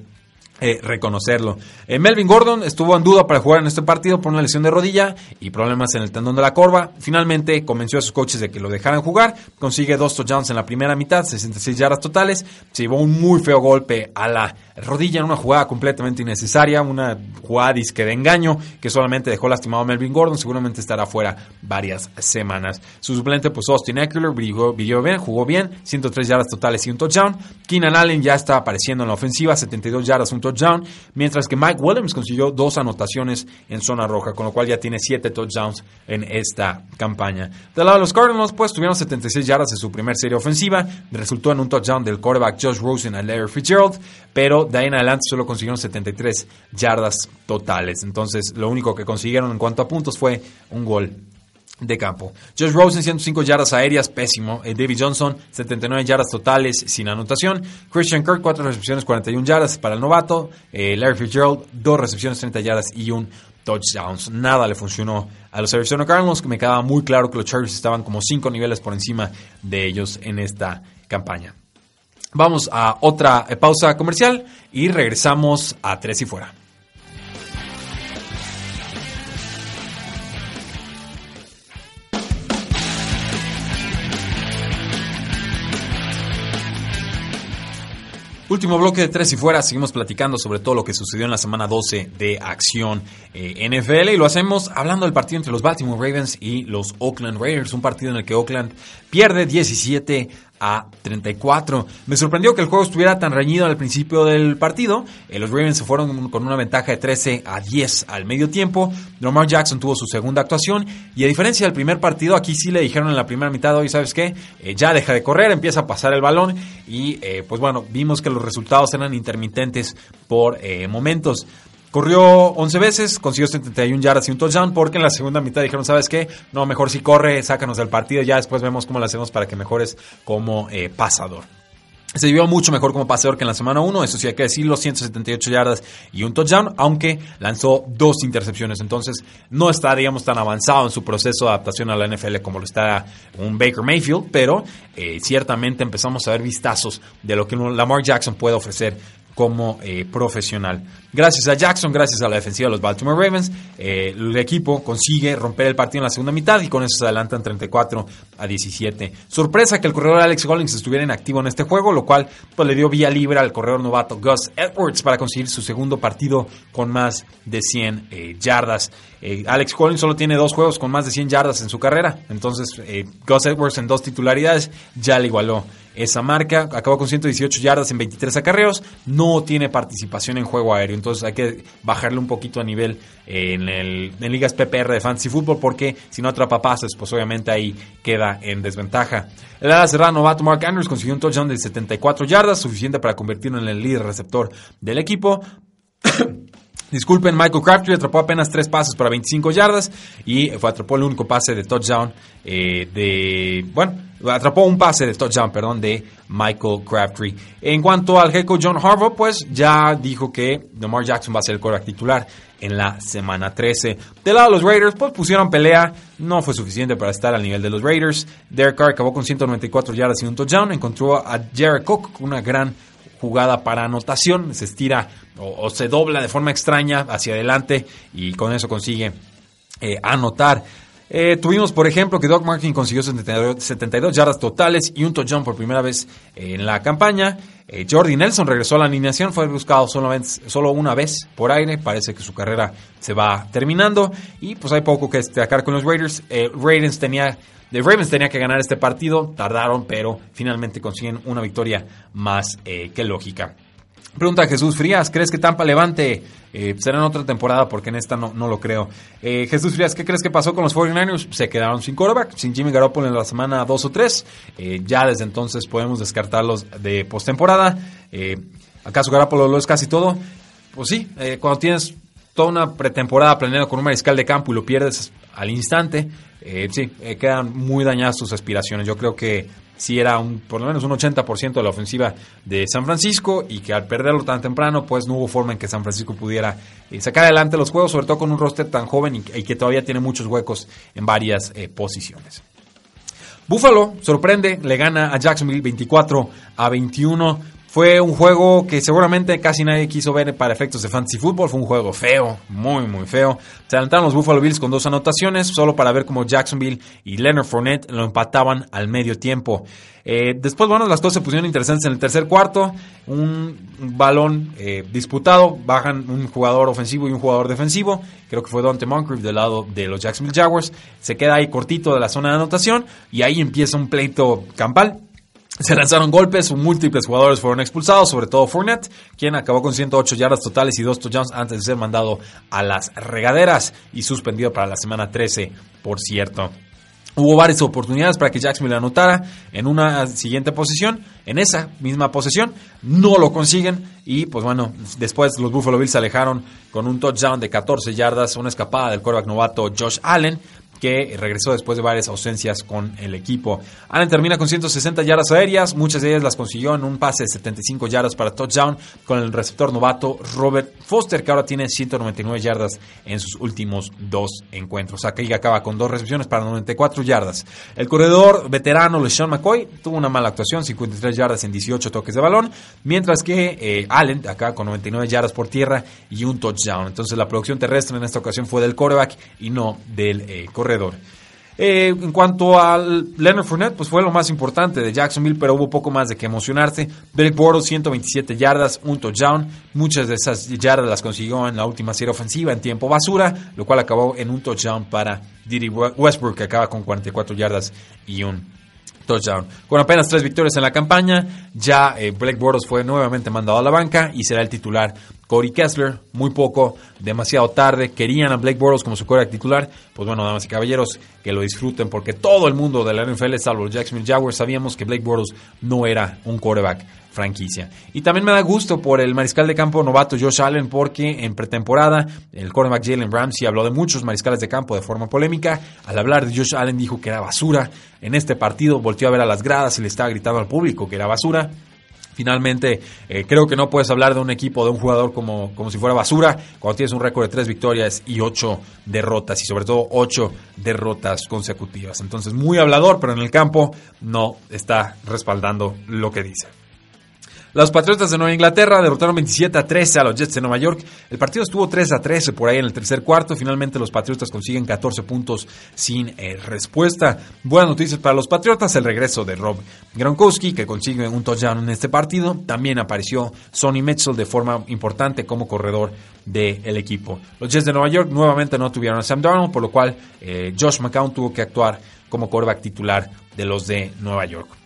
eh, reconocerlo. Eh, Melvin Gordon estuvo en duda para jugar en este partido por una lesión de rodilla y problemas en el tendón de la corva. Finalmente convenció a sus coaches de que lo dejaran jugar. Consigue dos touchdowns en la primera mitad, 66 yardas totales. Se llevó un muy feo golpe a la rodilla en una jugada completamente innecesaria, una jugada disque de engaño que solamente dejó lastimado a Melvin Gordon. Seguramente estará fuera varias semanas. Su suplente, pues Austin Eckler, vivió bien, jugó bien, 103 yardas totales y un touchdown. Keenan Allen ya está apareciendo en la ofensiva, 72 yardas, un touchdown, mientras que Mike Williams consiguió dos anotaciones en zona roja, con lo cual ya tiene siete touchdowns en esta campaña. Del lado de los Cardinals, pues tuvieron 76 yardas en su primer serie ofensiva, resultó en un touchdown del quarterback Josh Rosen a Larry Fitzgerald, pero de ahí en adelante solo consiguieron 73 yardas totales. Entonces, lo único que consiguieron en cuanto a puntos fue un gol de campo. Josh Rosen, 105 yardas aéreas, pésimo. Eh, David Johnson, 79 yardas totales sin anotación. Christian Kirk, 4 recepciones, 41 yardas para el novato. Eh, Larry Fitzgerald, 2 recepciones, 30 yardas y un touchdown. Nada le funcionó a los Arizona Cardinals, que me quedaba muy claro que los Chargers estaban como 5 niveles por encima de ellos en esta campaña. Vamos a otra eh, pausa comercial y regresamos a Tres y Fuera. Último bloque de tres y fuera, seguimos platicando sobre todo lo que sucedió en la semana 12 de acción eh, NFL y lo hacemos hablando del partido entre los Baltimore Ravens y los Oakland Raiders, un partido en el que Oakland pierde 17 a 34. Me sorprendió que el juego estuviera tan reñido al principio del partido. Eh, los Ravens se fueron con una ventaja de 13 a 10 al medio tiempo. Lamar Jackson tuvo su segunda actuación y a diferencia del primer partido, aquí sí le dijeron en la primera mitad, hoy sabes qué, eh, ya deja de correr, empieza a pasar el balón y eh, pues bueno, vimos que los resultados eran intermitentes por momentos. Corrió 11 veces, consiguió 71 yardas y un touchdown, porque en la segunda mitad dijeron, ¿sabes qué? No, mejor si corre, sácanos del partido, ya después vemos cómo lo hacemos para que mejores como eh, pasador. Se vio mucho mejor como pasador que en la semana 1, eso sí hay que decirlo, 178 yardas y un touchdown, aunque lanzó dos intercepciones, entonces no está, digamos, tan avanzado en su proceso de adaptación a la NFL como lo está un Baker Mayfield, pero eh, ciertamente empezamos a ver vistazos de lo que Lamar Jackson puede ofrecer como eh, profesional. Gracias a Jackson, gracias a la defensiva de los Baltimore Ravens, eh, el equipo consigue romper el partido en la segunda mitad y con eso se adelantan 34 a 17. Sorpresa que el corredor Alex Collins estuviera inactivo en este juego, lo cual pues, le dio vía libre al corredor novato Gus Edwards para conseguir su segundo partido con más de 100 eh, yardas. Alex Collins solo tiene dos juegos con más de 100 yardas en su carrera, entonces Gus Edwards en dos titularidades ya le igualó esa marca. Acabó con 118 yardas en 23 acarreos. No tiene participación en juego aéreo. Entonces hay que bajarle un poquito a nivel en, el, en ligas PPR de Fantasy Football porque si no atrapa pases, pues obviamente ahí queda en desventaja. El ala cerrada novato Mark Andrews consiguió un touchdown de 74 yardas, suficiente para convertirlo en el líder receptor del equipo. Disculpen, Michael Crabtree atrapó apenas tres pases para 25 yardas y fue, atrapó el único pase de touchdown eh, de... Bueno, atrapó un pase de touchdown, perdón, de Michael Crabtree. En cuanto al head John Harbaugh, pues ya dijo que Lamar Jackson va a ser el quarterback titular en la semana 13. Del lado de los Raiders, pues pusieron pelea, no fue suficiente para estar al nivel de los Raiders. Derek Carr acabó con 194 yardas y un touchdown, encontró a Jared Cook, una gran jugada para anotación, se estira o, se dobla de forma extraña hacia adelante y con eso consigue eh, anotar. Eh, tuvimos, por ejemplo, que Doc Martin consiguió 72, yardas totales y un touchdown por primera vez en la campaña. Eh, Jordi Nelson regresó a la alineación, fue buscado solo, solo una vez por aire, parece que su carrera se va terminando y pues hay poco que destacar con los Raiders. Eh, Raiders tenía The Ravens tenía que ganar este partido, tardaron, pero finalmente consiguen una victoria más eh, que lógica. Pregunta Jesús Frías, ¿crees que Tampa levante? Eh, será en otra temporada porque en esta no, no lo creo. Eh, Jesús Frías, ¿qué crees que pasó con los 49ers? Se quedaron sin quarterback, sin Jimmy Garoppolo en la semana 2 o 3. ya desde entonces podemos descartarlos de postemporada. ¿Acaso Garoppolo lo es casi todo? Pues sí, cuando tienes toda una pretemporada planeada con un mariscal de campo y lo pierdes al instante, eh, sí, eh, quedan muy dañadas sus aspiraciones. Yo creo que sí era un, por lo menos un 80% de la ofensiva de San Francisco y que al perderlo tan temprano, pues no hubo forma en que San Francisco pudiera eh, sacar adelante los juegos, sobre todo con un roster tan joven y, que todavía tiene muchos huecos en varias posiciones. Buffalo sorprende, le gana a Jacksonville 24 a 21. Fue un juego que seguramente casi nadie quiso ver para efectos de fantasy fútbol. Fue un juego feo, muy, muy feo. Se adelantaron los Buffalo Bills con dos anotaciones, solo para ver cómo Jacksonville y Leonard Fournette lo empataban al medio tiempo. Eh, después, bueno, las cosas se pusieron interesantes en el tercer cuarto. Un balón eh, disputado, bajan un jugador ofensivo y un jugador defensivo. Creo que fue Dante Moncrief del lado de los Jacksonville Jaguars. Se queda ahí cortito de la zona de anotación y ahí empieza un pleito campal se lanzaron golpes, múltiples jugadores fueron expulsados, sobre todo Fournette, quien acabó con 108 yardas totales y dos touchdowns antes de ser mandado a las regaderas y suspendido para la semana 13, por cierto. Hubo varias oportunidades para que Jacksonville anotara en una siguiente posición, en esa misma posición, no lo consiguen y pues bueno, después los Buffalo Bills se alejaron con un touchdown de 14 yardas, una escapada del quarterback novato Josh Allen que regresó después de varias ausencias con el equipo. Allen termina con 160 yardas aéreas, muchas de ellas las consiguió en un pase de 75 yardas para touchdown con el receptor novato Robert Foster, que ahora tiene 199 yardas en sus últimos dos encuentros. Aquí acaba con dos recepciones para 94 yardas. El corredor veterano LeSean McCoy tuvo una mala actuación, 53 yardas en 18 toques de balón, mientras que eh, Allen acaba con 99 yardas por tierra y un touchdown. Entonces la producción terrestre en esta ocasión fue del coreback y no del eh, corredor. Eh, en cuanto al Leonard Fournette, pues fue lo más importante de Jacksonville, pero hubo poco más de que emocionarse. Blake Bortles, 127 yardas, un touchdown. Muchas de esas yardas las consiguió en la última serie ofensiva en tiempo basura, lo cual acabó en un touchdown para Diddy Westbrook, que acaba con 44 yardas y un touchdown. Con apenas tres victorias en la campaña, ya eh, Blake Bortles fue nuevamente mandado a la banca y será el titular Cody Kessler, muy poco, demasiado tarde. Querían a Blake Bortles como su quarterback titular. Pues bueno, damas y caballeros, que lo disfruten porque todo el mundo de la NFL, salvo Jacksonville Jaguars, sabíamos que Blake Bortles no era un quarterback franquicia. Y también me da gusto por el mariscal de campo novato Josh Allen porque en pretemporada el quarterback Jalen Ramsey habló de muchos mariscales de campo de forma polémica. Al hablar de Josh Allen dijo que era basura. En este partido volteó a ver a las gradas y le estaba gritando al público que era basura. Finalmente, eh, creo que no puedes hablar de un equipo, de un jugador como, como si fuera basura, cuando tienes un récord de tres victorias y ocho derrotas, y sobre todo ocho derrotas consecutivas. Entonces, muy hablador, pero en el campo no está respaldando lo que dice. Los Patriotas de Nueva Inglaterra derrotaron 27 a 13 a los Jets de Nueva York. El partido estuvo 3 a 13 por ahí en el tercer cuarto. Finalmente los Patriotas consiguen 14 puntos sin eh, respuesta. Buenas noticias para los Patriotas, el regreso de Rob Gronkowski que consigue un touchdown en este partido. También apareció Sonny Mitchell de forma importante como corredor del equipo. Los Jets de Nueva York nuevamente no tuvieron a Sam Darnold, por lo cual eh, Josh McCown tuvo que actuar como quarterback titular de los de Nueva York.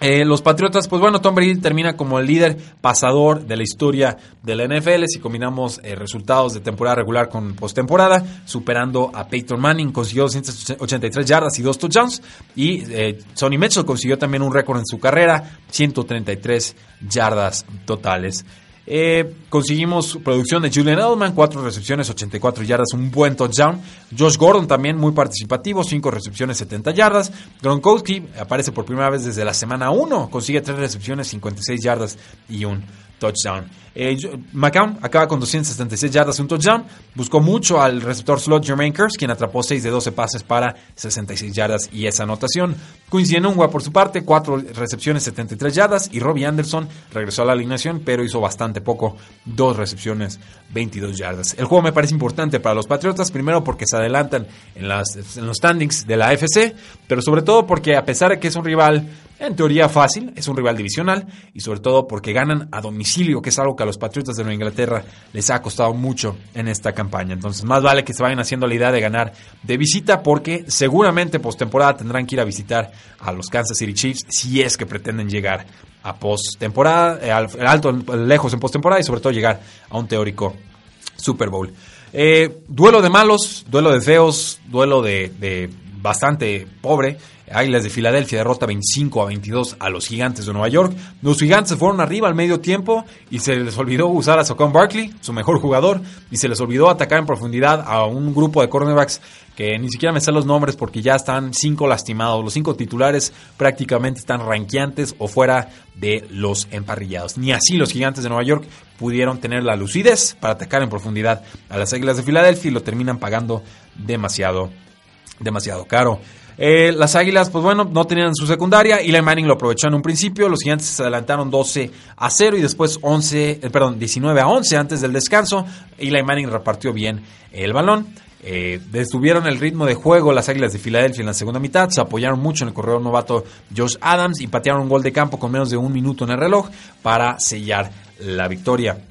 Eh, los Patriotas, pues bueno, Tom Brady termina como el líder pasador de la historia de la NFL. Si combinamos eh, resultados de temporada regular con postemporada, superando a Peyton Manning, consiguió 283 yardas y dos touchdowns. Y eh, Sonny Mitchell consiguió también un récord en su carrera, 133 yardas totales. Eh, conseguimos producción de Julian Edelman, cuatro recepciones, 84 yardas, un buen touchdown. Josh Gordon también muy participativo, cinco recepciones, 70 yardas. Gronkowski aparece por primera vez desde la semana 1, consigue tres recepciones, 56 yardas y un touchdown. Eh, McCown acaba con 276 yardas un touchdown. Buscó mucho al receptor slot Jermaine Curse, quien atrapó 6 de 12 pases para 66 yardas y esa anotación. Quincy Enungwa, por su parte, 4 recepciones, 73 yardas. Y Robbie Anderson regresó a la alineación, pero hizo bastante poco, 2 recepciones, 22 yardas. El juego me parece importante para los Patriotas, primero porque se adelantan en, las, en los standings de la AFC, pero sobre todo porque a pesar de que es un rival En teoría fácil, es un rival divisional y sobre todo porque ganan a domicilio, que es algo que a los Patriotas de Nueva Inglaterra les ha costado mucho en esta campaña. Entonces, más vale que se vayan haciendo la idea de ganar de visita porque seguramente postemporada tendrán que ir a visitar a los Kansas City Chiefs si es que pretenden llegar a postemporada, eh, al alto, lejos en postemporada y sobre todo llegar a un teórico Super Bowl. Eh, duelo de malos, duelo de feos, duelo de, de bastante pobre. Águilas de Filadelfia derrota 25 a 22 a los Gigantes de Nueva York. Los Gigantes fueron arriba al medio tiempo y se les olvidó usar a Saquon Barkley, su mejor jugador, y se les olvidó atacar en profundidad a un grupo de cornerbacks que ni siquiera me sé los nombres porque ya están cinco lastimados. Los cinco titulares prácticamente están ranqueantes o fuera de los emparrillados. Ni así los Gigantes de Nueva York pudieron tener la lucidez para atacar en profundidad a las Águilas de Filadelfia y lo terminan pagando demasiado, demasiado caro. Eh, las Águilas, pues bueno, no tenían su secundaria. Eli Manning lo aprovechó en un principio. Los Gigantes se adelantaron 12 a 0 y después 11, eh, perdón, 19 a 11 antes del descanso. Eli Manning repartió bien el balón. Eh, detuvieron el ritmo de juego las Águilas de Filadelfia en la segunda mitad, se apoyaron mucho en el corredor novato Josh Adams y patearon un gol de campo con menos de un minuto en el reloj para sellar la victoria.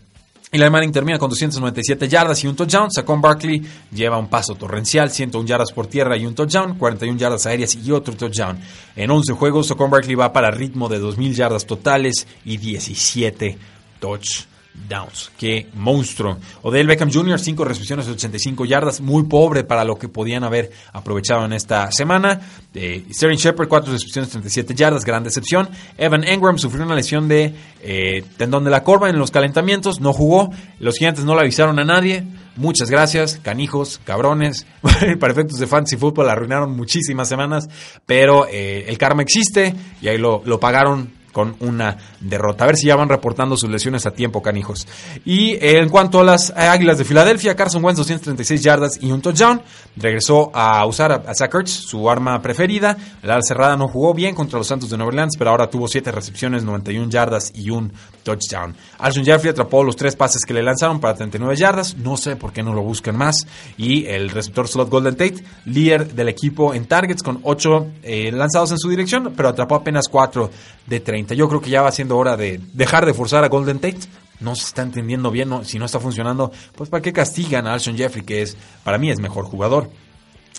Eli Manning termina con 297 yardas y un touchdown. Saquon Barkley lleva un paso torrencial, 101 yardas por tierra y un touchdown, 41 yardas aéreas y otro touchdown. En 11 juegos, Saquon Barkley va para ritmo de 2000 yardas totales y 17 touchdowns. Downs. Qué monstruo. Odell Beckham Jr., 5 recepciones de 85 yardas, muy pobre para lo que podían haber aprovechado en esta semana. Eh, Sterling Shepard, 4 recepciones de 37 yardas, gran decepción. Evan Engram sufrió una lesión de eh, tendón de la corva en los calentamientos, no jugó. Los gigantes no le avisaron a nadie. Muchas gracias, canijos, cabrones. Para efectos de fantasy football arruinaron muchísimas semanas, pero eh, el karma existe y ahí lo pagaron con una derrota. A ver si ya van reportando sus lesiones a tiempo, canijos. Y en cuanto a las Águilas de Filadelfia, Carson Wentz 236 yardas y un touchdown. Regresó a usar a, Zach su arma preferida. La cerrada no jugó bien contra los Santos de Nueva Orleans, pero ahora tuvo 7 recepciones, 91 yardas y un touchdown. Alshon Jeffrey atrapó los tres pases que le lanzaron para 39 yardas. No sé por qué no lo buscan más. Y el receptor slot Golden Tate, líder del equipo en targets con 8 eh, lanzados en su dirección, pero atrapó apenas 4 de 30. Yo creo que ya va siendo hora de dejar de forzar a Golden Tate. No se está entendiendo bien, si no está funcionando, pues ¿para qué castigan a Alshon Jeffrey, que es para mí es mejor jugador?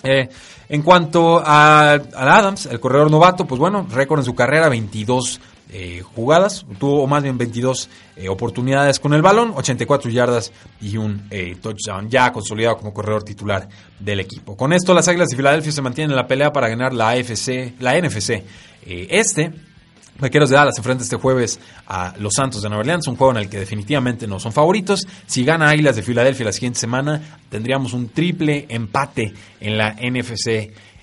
Eh, en cuanto a, Adams, el corredor novato, pues bueno, récord en su carrera, 22 eh, jugadas, tuvo más bien 22 eh, oportunidades con el balón, 84 yardas y un touchdown, ya consolidado como corredor titular del equipo. Con esto, las Águilas de Filadelfia se mantienen en la pelea para ganar la AFC, la NFC este Vaqueros de Dallas enfrenta este jueves a los Santos de Nueva Orleans, un juego en el que definitivamente no son favoritos. Si gana Águilas de Filadelfia la siguiente semana, tendríamos un triple empate en la NFC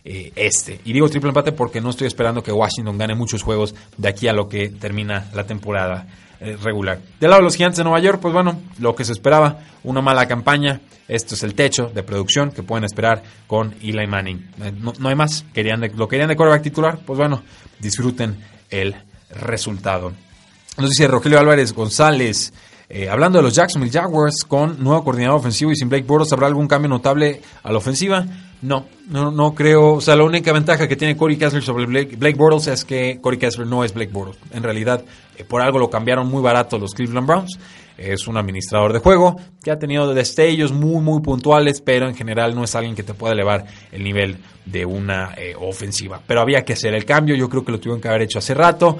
eh, este. Y digo triple empate porque no estoy esperando que Washington gane muchos juegos de aquí a lo que termina la temporada eh, regular. Del lado de los Gigantes de Nueva York, pues bueno, lo que se esperaba, una mala campaña. Esto es el techo de producción que pueden esperar con Eli Manning. Eh, no, hay más. Querían lo querían de quarterback titular, pues bueno, disfruten el resultado. Nos dice Rogelio Álvarez González. Eh, hablando de los Jacksonville Jaguars, con nuevo coordinador ofensivo y sin Blake Bortles, ¿habrá algún cambio notable a la ofensiva? No, no, no creo. O sea, la única ventaja que tiene Corey Kessler sobre Blake, Bortles es que Corey Kessler no es Blake Bortles. En realidad, eh, por algo lo cambiaron muy barato los Cleveland Browns. Es un administrador de juego que ha tenido destellos muy, muy puntuales, pero en general no es alguien que te pueda elevar el nivel de una eh, ofensiva. Pero había que hacer el cambio. Yo creo que lo tuvieron que haber hecho hace rato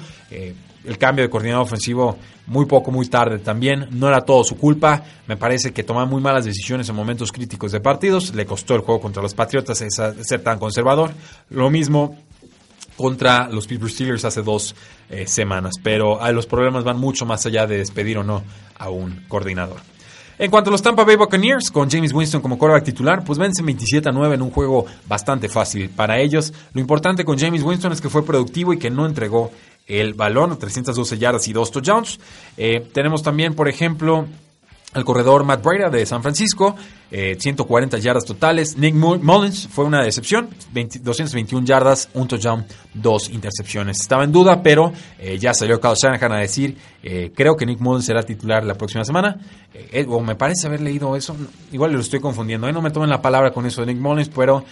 el cambio de coordinador ofensivo muy poco, muy tarde también. No era todo su culpa. Me parece que tomaba muy malas decisiones en momentos críticos de partidos. Le costó el juego contra los Patriotas ser tan conservador. Lo mismo contra los Pittsburgh Steelers hace dos eh, semanas. Pero los problemas van mucho más allá de despedir o no a un coordinador. En cuanto a los Tampa Bay Buccaneers, con James Winston como quarterback titular, pues vencen 27 a 9 en un juego bastante fácil para ellos. Lo importante con James Winston es que fue productivo y que no entregó el balón, 312 yardas y dos touchdowns. Eh, tenemos también, por ejemplo, el corredor Matt Breida de San Francisco, 140 yardas totales. Nick Mullins fue una decepción, 221 yardas, un touchdown, dos intercepciones. Estaba en duda, pero ya salió Kyle Shanahan a decir, creo que Nick Mullins será titular la próxima semana. o me parece haber leído eso, igual lo estoy confundiendo, no me tomen la palabra con eso de Nick Mullins, pero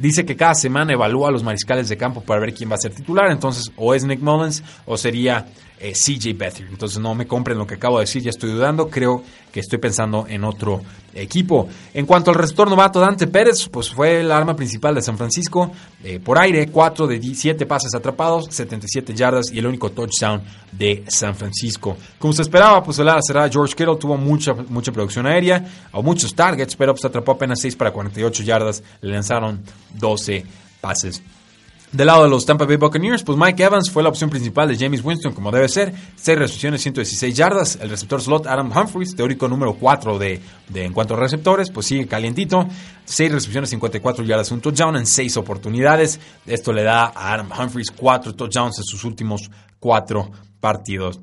dice que cada semana evalúa a los mariscales de campo para ver quién va a ser titular, entonces o es Nick Mullins o sería eh, CJ Beathard. Entonces no me compren lo que acabo de decir, ya estoy dudando, creo que estoy pensando en otro equipo. En cuanto al receptor novato Dante Pérez, pues fue el arma principal de San Francisco eh, por aire, 4 de 17 pases atrapados, 77 yardas y el único touchdown de San Francisco. Como se esperaba, pues el ala será George Kittle, tuvo mucha, mucha producción aérea o muchos targets, pero pues atrapó apenas 6 para 48 yardas, le lanzaron 12 pases del lado de los Tampa Bay Buccaneers, pues Mike Evans fue la opción principal de James Winston, como debe ser. 6 recepciones, 116 yardas. El receptor slot Adam Humphries, teórico número 4 de, de en cuanto a receptores, pues sigue calientito. 6 recepciones, 54 yardas, un touchdown en 6 oportunidades. Esto le da a Adam Humphries 4 touchdowns en sus últimos 4 partidos.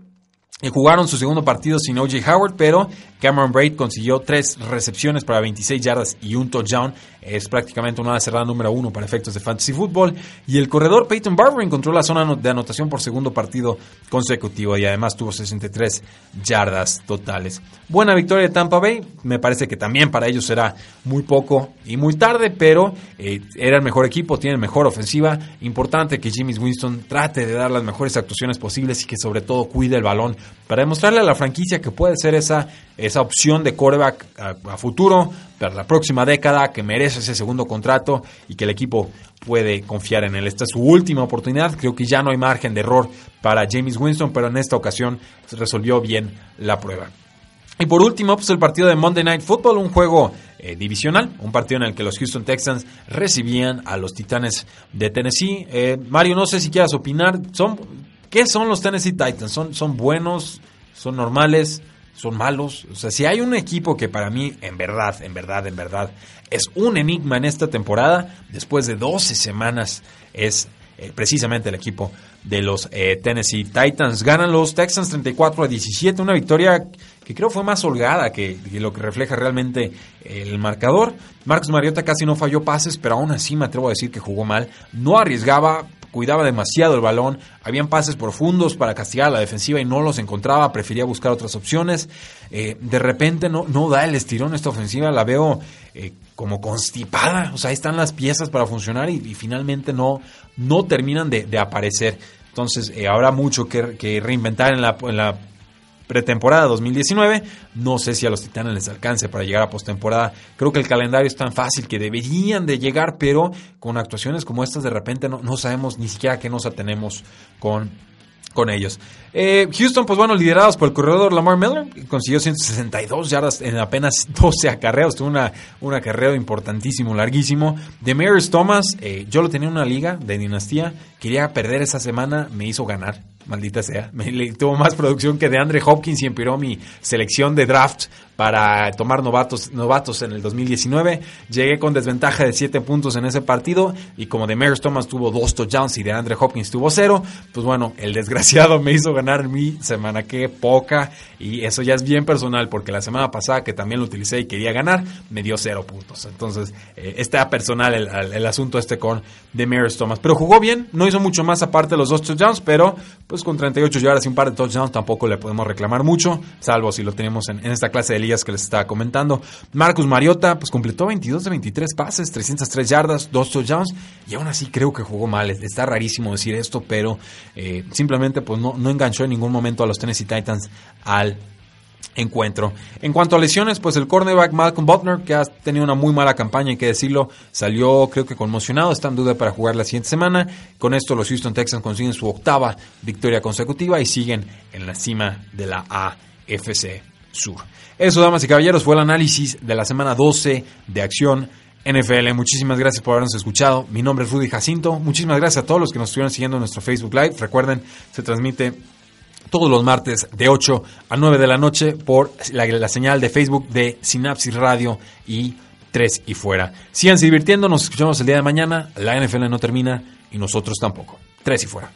Y jugaron su segundo partido sin O.J. Howard, pero Cameron Braid consiguió tres recepciones para 26 yardas y un touchdown. Es prácticamente una cerrada número uno para efectos de fantasy football. Y el corredor Peyton Barber encontró la zona de anotación por segundo partido consecutivo y además tuvo 63 yardas totales. Buena victoria de Tampa Bay. Me parece que también para ellos será muy poco y muy tarde, pero eh, era el mejor equipo, tiene mejor ofensiva. Importante que Jimmy Winston trate de dar las mejores actuaciones posibles y que sobre todo cuide el balón para demostrarle a la franquicia que puede ser esa, esa opción de coreback a, futuro para la próxima década, que merece ese segundo contrato y que el equipo puede confiar en él. Esta es su última oportunidad, creo que ya no hay margen de error para James Winston, pero en esta ocasión resolvió bien la prueba. Y por último, pues el partido de Monday Night Football, un juego eh, divisional, un partido en el que los Houston Texans recibían a los Titanes de Tennessee. Eh, Mario, no sé si quieras opinar, son ¿Qué son los Tennessee Titans? ¿Son, son buenos? ¿Son normales? ¿Son malos? O sea, si hay un equipo que para mí, en verdad, en verdad, en verdad, es un enigma en esta temporada, después de 12 semanas, es eh, precisamente el equipo de los eh, Tennessee Titans. Ganan los Texans 34 a 17, una victoria que creo fue más holgada que, que, lo que refleja realmente el marcador. Marcos Mariota casi no falló pases, pero aún así me atrevo a decir que jugó mal. No arriesgaba, cuidaba demasiado el balón, habían pases profundos para castigar a la defensiva y no los encontraba, prefería buscar otras opciones. Eh, de repente no, no da el estirón esta ofensiva, la veo eh, como constipada, o sea, ahí están las piezas para funcionar y, finalmente no, no terminan de, aparecer. Entonces, eh, habrá mucho que, reinventar en la, en la pretemporada 2019. No sé si a los Titanes les alcance para llegar a postemporada. Creo que el calendario es tan fácil que deberían de llegar, pero con actuaciones como estas de repente no, no sabemos ni siquiera qué nos atenemos con con ellos. Eh, Houston, pues bueno, liderados por el corredor Lamar Miller, consiguió 162 yardas en apenas 12 acarreos, tuvo una, un acarreo importantísimo, larguísimo. De Maris Thomas, eh, yo lo tenía en una liga de dinastía, quería perder esa semana, me hizo ganar maldita sea. Tuvo más producción que de Andre Hopkins y empiró mi selección de draft para tomar novatos, novatos en el 2019. Llegué con desventaja de 7 puntos en ese partido y como de Maris Thomas tuvo 2 touchdowns y de Andre Hopkins tuvo 0, pues bueno, el desgraciado me hizo ganar mi semana que poca y eso ya es bien personal porque la semana pasada que también lo utilicé y quería ganar, me dio 0 puntos. Entonces eh, está personal el, asunto este con de Maris Thomas. Pero jugó bien, no hizo mucho más aparte de los 2 touchdowns, pero pues con 38 yardas y un par de touchdowns tampoco le podemos reclamar mucho, salvo si lo tenemos en, esta clase de liga que les estaba comentando. Marcus Mariota, pues completó 22 de 23 pases, 303 yardas, 2 touchdowns, y aún así creo que jugó mal. Está rarísimo decir esto, pero eh, simplemente pues no, no enganchó en ningún momento a los Tennessee Titans al encuentro. En cuanto a lesiones, pues el cornerback Malcolm Butler, que ha tenido una muy mala campaña, hay que decirlo, salió creo que conmocionado, está en duda para jugar la siguiente semana. Con esto los Houston Texans consiguen su octava victoria consecutiva y siguen en la cima de la AFC Sur. Eso, damas y caballeros, fue el análisis de la semana 12 de Acción NFL. Muchísimas gracias por habernos escuchado. Mi nombre es Rudy Jacinto. Muchísimas gracias a todos los que nos estuvieron siguiendo en nuestro Facebook Live. Recuerden, se transmite todos los martes de 8 a 9 de la noche por la, señal de Facebook de Sinapsis Radio y 3 y fuera. Sigan divirtiendo, nos escuchamos el día de mañana. La NFL no termina y nosotros tampoco. 3 y fuera.